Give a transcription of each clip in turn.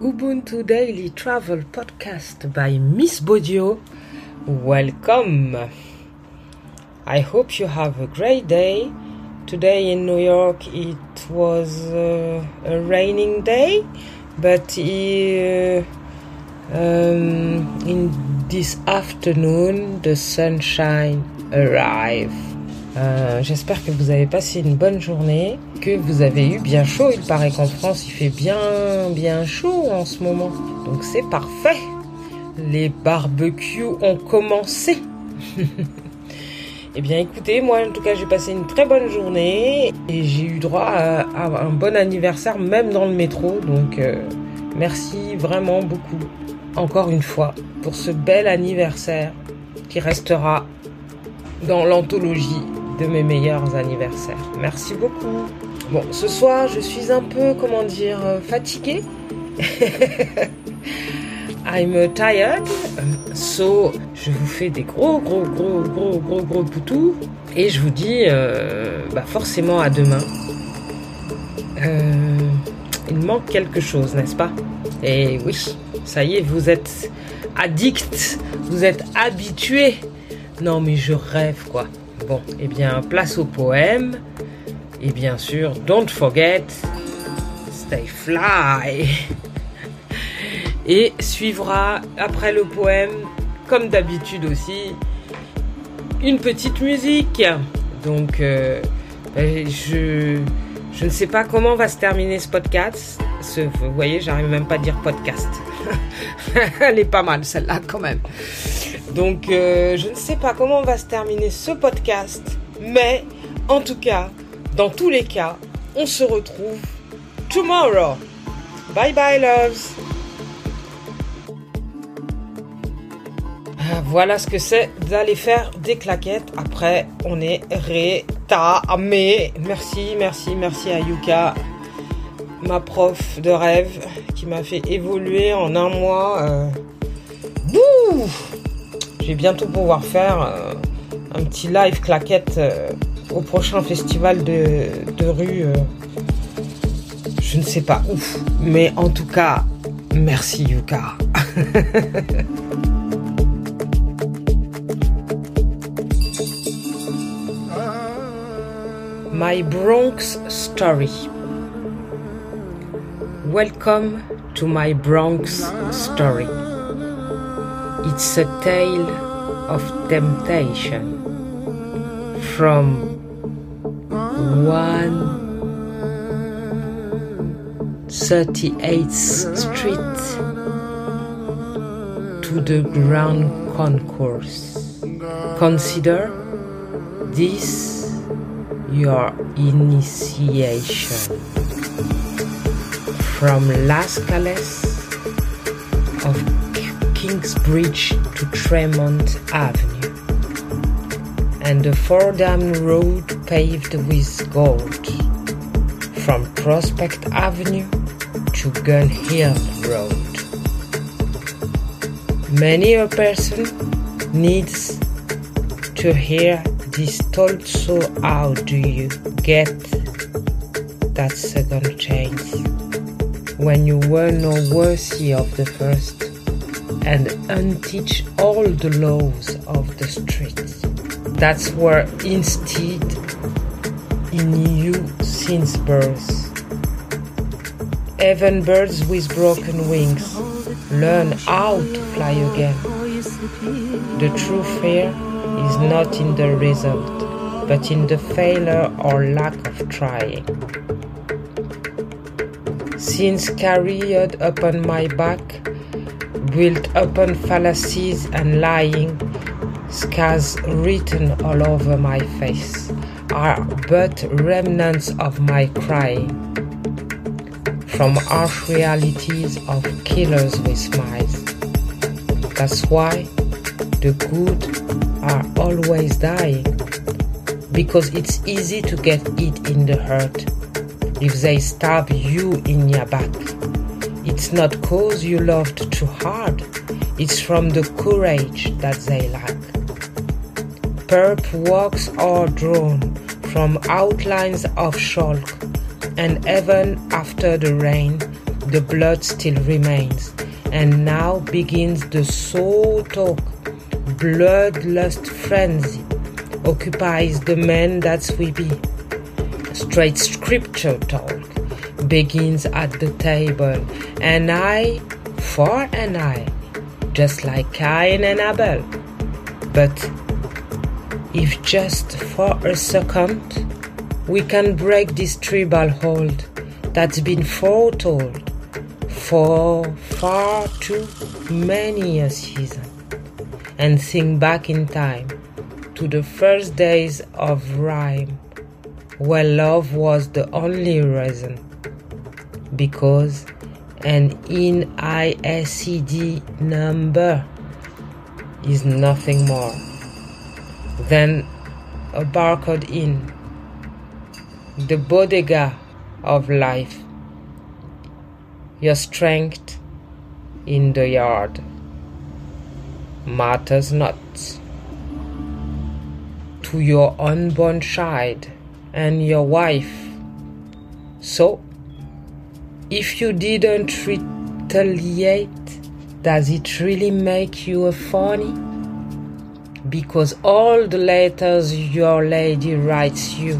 Ubuntu Daily Travel Podcast by Miss Bodio. Welcome. I hope you have a great day. Today in New York it was uh, a raining day, but uh, um, in this afternoon the sunshine arrived. Euh, J'espère que vous avez passé une bonne journée, que vous avez eu bien chaud. Il paraît qu'en France il fait bien bien chaud en ce moment, donc c'est parfait. Les barbecues ont commencé. eh bien écoutez, moi en tout cas j'ai passé une très bonne journée et j'ai eu droit à, un bon anniversaire même dans le métro, donc euh, merci vraiment beaucoup encore une fois pour ce bel anniversaire qui restera dans l'anthologie de mes meilleurs anniversaires. Merci beaucoup. Bon, ce soir, je suis un peu, comment dire, fatiguée. I'm tired. So, je vous fais des gros, gros, gros, gros, gros, gros poutous. Et je vous dis, euh, bah forcément à demain. Euh, il manque quelque chose, n'est-ce pas? Et oui, ça y est, vous êtes addict, vous êtes habitué. Non, mais je rêve, quoi. Bon, eh bien, place au poème. Et bien sûr, don't forget, stay fly. Et suivra, après le poème, comme d'habitude aussi, une petite musique. Donc, euh, je, je ne sais pas comment va se terminer ce podcast. Vous voyez, j'arrive même pas à dire podcast. Elle est pas mal celle-là quand même. Donc, euh, je ne sais pas comment va se terminer ce podcast, mais en tout cas, dans tous les cas, on se retrouve tomorrow. Bye bye, loves. Voilà ce que c'est d'aller faire des claquettes. Après, on est rétamé. Merci, merci, merci à Yuka, ma prof de rêve, qui m'a fait évoluer en un mois. Euh... je vais bientôt pouvoir faire euh, un petit live claquette euh, au prochain festival de, rue. Euh, je ne sais pas où. Mais en tout cas, merci Yuka. My Bronx Story. Welcome to my Bronx Story. It's a tale of temptation from 138th Street to the Grand Concourse. Consider this your initiation from Las Calles of Kingsbridge to Tremont Avenue, and the Fordham Road paved with gold, from Prospect Avenue to Gun Hill Road. Many a person needs to hear this told so how do you get that second chance when you were no worthy of the first and unteach all the laws of the streets. That's where instead in you since birth. Even birds with broken wings learn how to fly again. The true fear is not in the result, but in the failure or lack of trying. Since carried upon my back, built upon fallacies and lying, scars written all over my face are but remnants of my cry From harsh realities of killers with smiles. That's why the good are always dying. Because it's easy to get it in the hurt if they stab you in your back. It's not cause you loved too hard, it's from the courage that they lack. Perp walks are drawn from outlines of chalk, and even after the rain, the blood still remains. And now begins the soul talk. Bloodlust frenzy occupies the man that we be. Straight scripture talk begins at the table, and I for an eye, just like Cain and Abel. But if just for a second we can break this tribal hold that's been foretold for far too many a season and think back in time to the first days of rhyme where love was the only reason because an ISCD number is nothing more than a barcode in the bodega of life, your strength in the yard matters not to your unborn child and your wife. So, if you didn't retaliate, does it really make you a phony? Because all the letters your lady writes you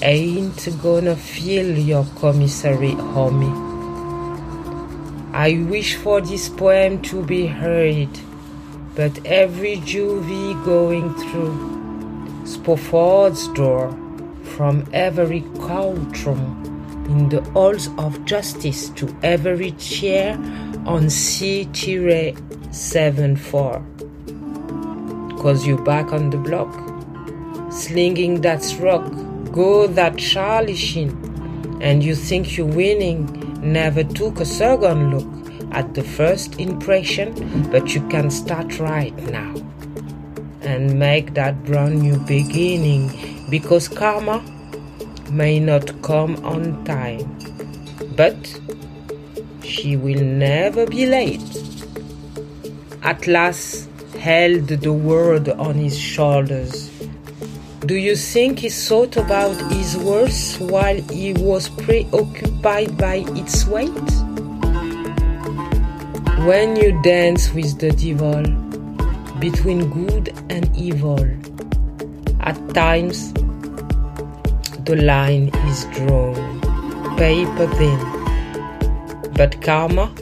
ain't gonna fill your commissary, homie. I wish for this poem to be heard, but every juvie going through Spofford's door from every courtroom in the halls of justice to every chair on C-74. Cause you back on the block, slinging that rock, go that Charlie Sheen, and you think you're winning, never took a second look at the first impression, but you can start right now. And make that brand new beginning. Because karma may not come on time, but she will never be late. Atlas held the world on his shoulders. Do you think he thought about his worth while he was preoccupied by its weight? When you dance with the devil between good and evil, at times the line is drawn paper thin, but karma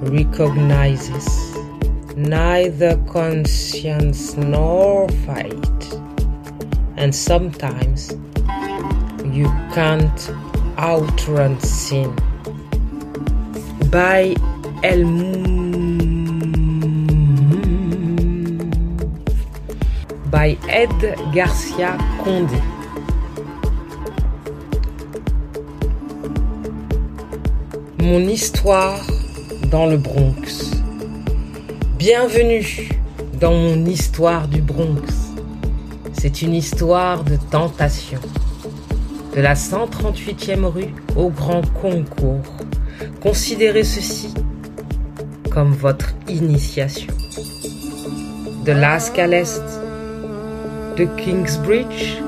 recognizes neither conscience nor fate, and sometimes you can't outrun sin. By El by Ed Garcia Condé. Mon histoire dans le Bronx. Bienvenue dans mon histoire du Bronx. C'est une histoire de tentation. De la 138e rue au Grand Concours. Considérez ceci comme votre initiation. De l'Asque à de Kingsbridge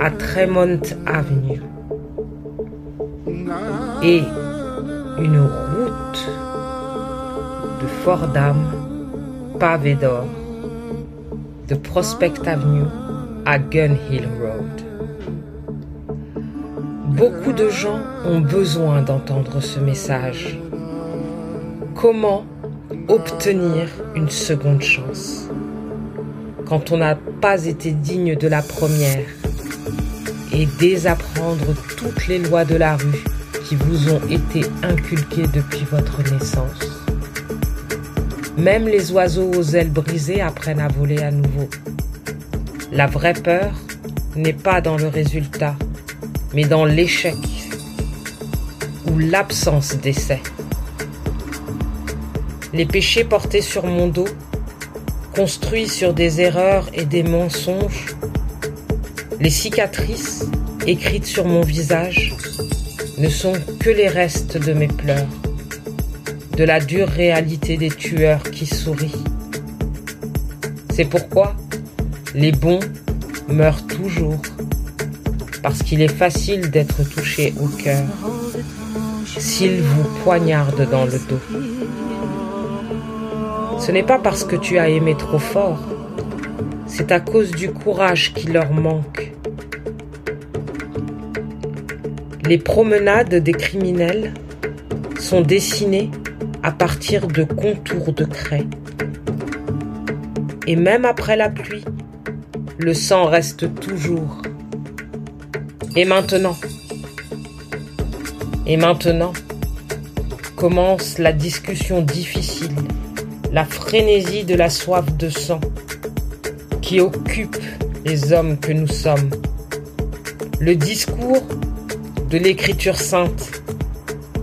à Tremont Avenue. Et une route de Fordham, pavé d'or, de Prospect Avenue à Gun Hill Road. Beaucoup de gens ont besoin d'entendre ce message. Comment obtenir une seconde chance? Quand on n'a pas été digne de la première et désapprendre toutes les lois de la rue qui vous ont été inculquées depuis votre naissance. Même les oiseaux aux ailes brisées apprennent à voler à nouveau. La vraie peur n'est pas dans le résultat, mais dans l'échec ou l'absence d'essai. Les péchés portés sur mon dos, construits sur des erreurs et des mensonges, les cicatrices écrites sur mon visage ne sont que les restes de mes pleurs, de la dure réalité des tueurs qui sourient. C'est pourquoi les bons meurent toujours, parce qu'il est facile d'être touché au cœur. s'ils vous poignardent dans le dos. Ce n'est pas parce que tu as aimé trop fort, c'est à cause du courage qui leur manque. Les promenades des criminels sont dessinées à partir de contours de craie. Et même après la pluie, le sang reste toujours. Et maintenant Et maintenant commence la discussion difficile, la frénésie de la soif de sang qui occupe les hommes que nous sommes. Le discours de l'écriture sainte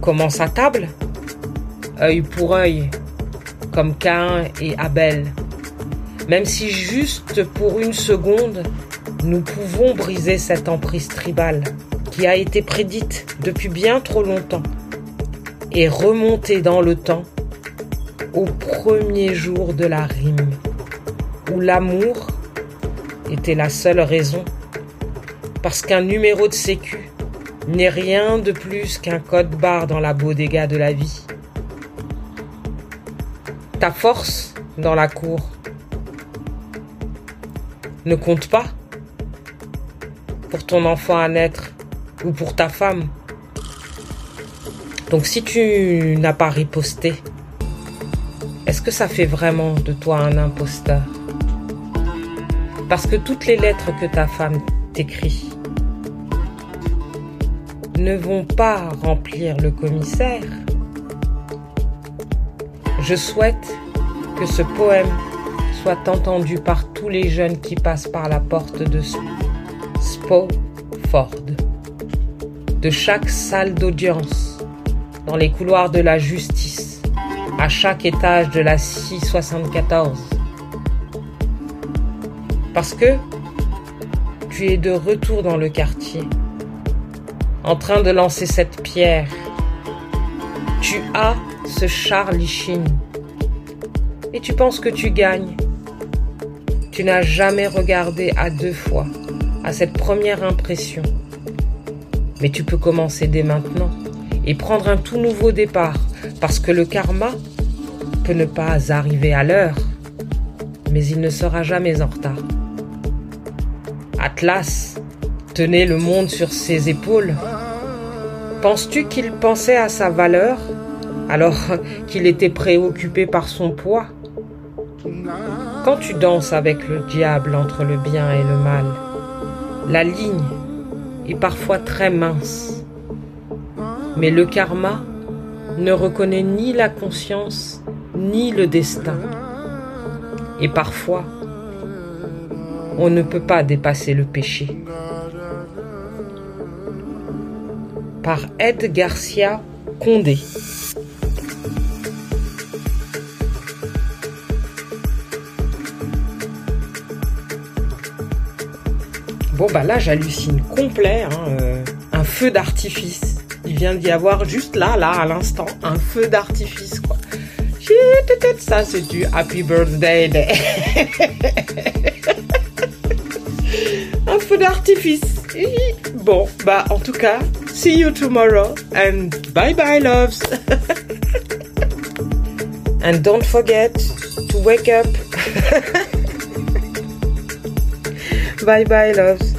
commence à table, œil pour œil, comme Cain et Abel. Même si juste pour une seconde, nous pouvons briser cette emprise tribale qui a été prédite depuis bien trop longtemps et remonter dans le temps au premier jour de la rime, où l'amour était la seule raison, parce qu'un numéro de sécu n'est rien de plus qu'un code barre dans la bodega de la vie. Ta force dans la cour ne compte pas pour ton enfant à naître ou pour ta femme. Donc si tu n'as pas riposté, est-ce que ça fait vraiment de toi un imposteur? Parce que toutes les lettres que ta femme t'écrit ne vont pas remplir le commissaire. Je souhaite que ce poème soit entendu par tous les jeunes qui passent par la porte de Spoford, de chaque salle d'audience, dans les couloirs de la justice, à chaque étage de la 674. Parce que tu es de retour dans le quartier, en train de lancer cette pierre. Tu as ce Charlie Sheen et tu penses que tu gagnes. Tu n'as jamais regardé à deux fois à cette première impression. Mais tu peux commencer dès maintenant et prendre un tout nouveau départ parce que le karma peut ne pas arriver à l'heure, mais il ne sera jamais en retard. Atlas tenait le monde sur ses épaules. Penses-tu qu'il pensait à sa valeur alors qu'il était préoccupé par son poids? Quand tu danses avec le diable entre le bien et le mal, la ligne est parfois très mince. Mais le karma ne reconnaît ni la conscience ni le destin. Et parfois, on ne peut pas dépasser le péché. Par Ed Garcia Condé. Bon bah là j'hallucine complet, hein, euh, un feu d'artifice. Il vient d'y avoir juste là, là, à l'instant, un feu d'artifice quoi. Ça c'est du Happy Birthday Day. un feu d'artifice. Bon, bah en tout cas, see you tomorrow and bye bye loves. and don't forget to wake up. Bye bye, loves.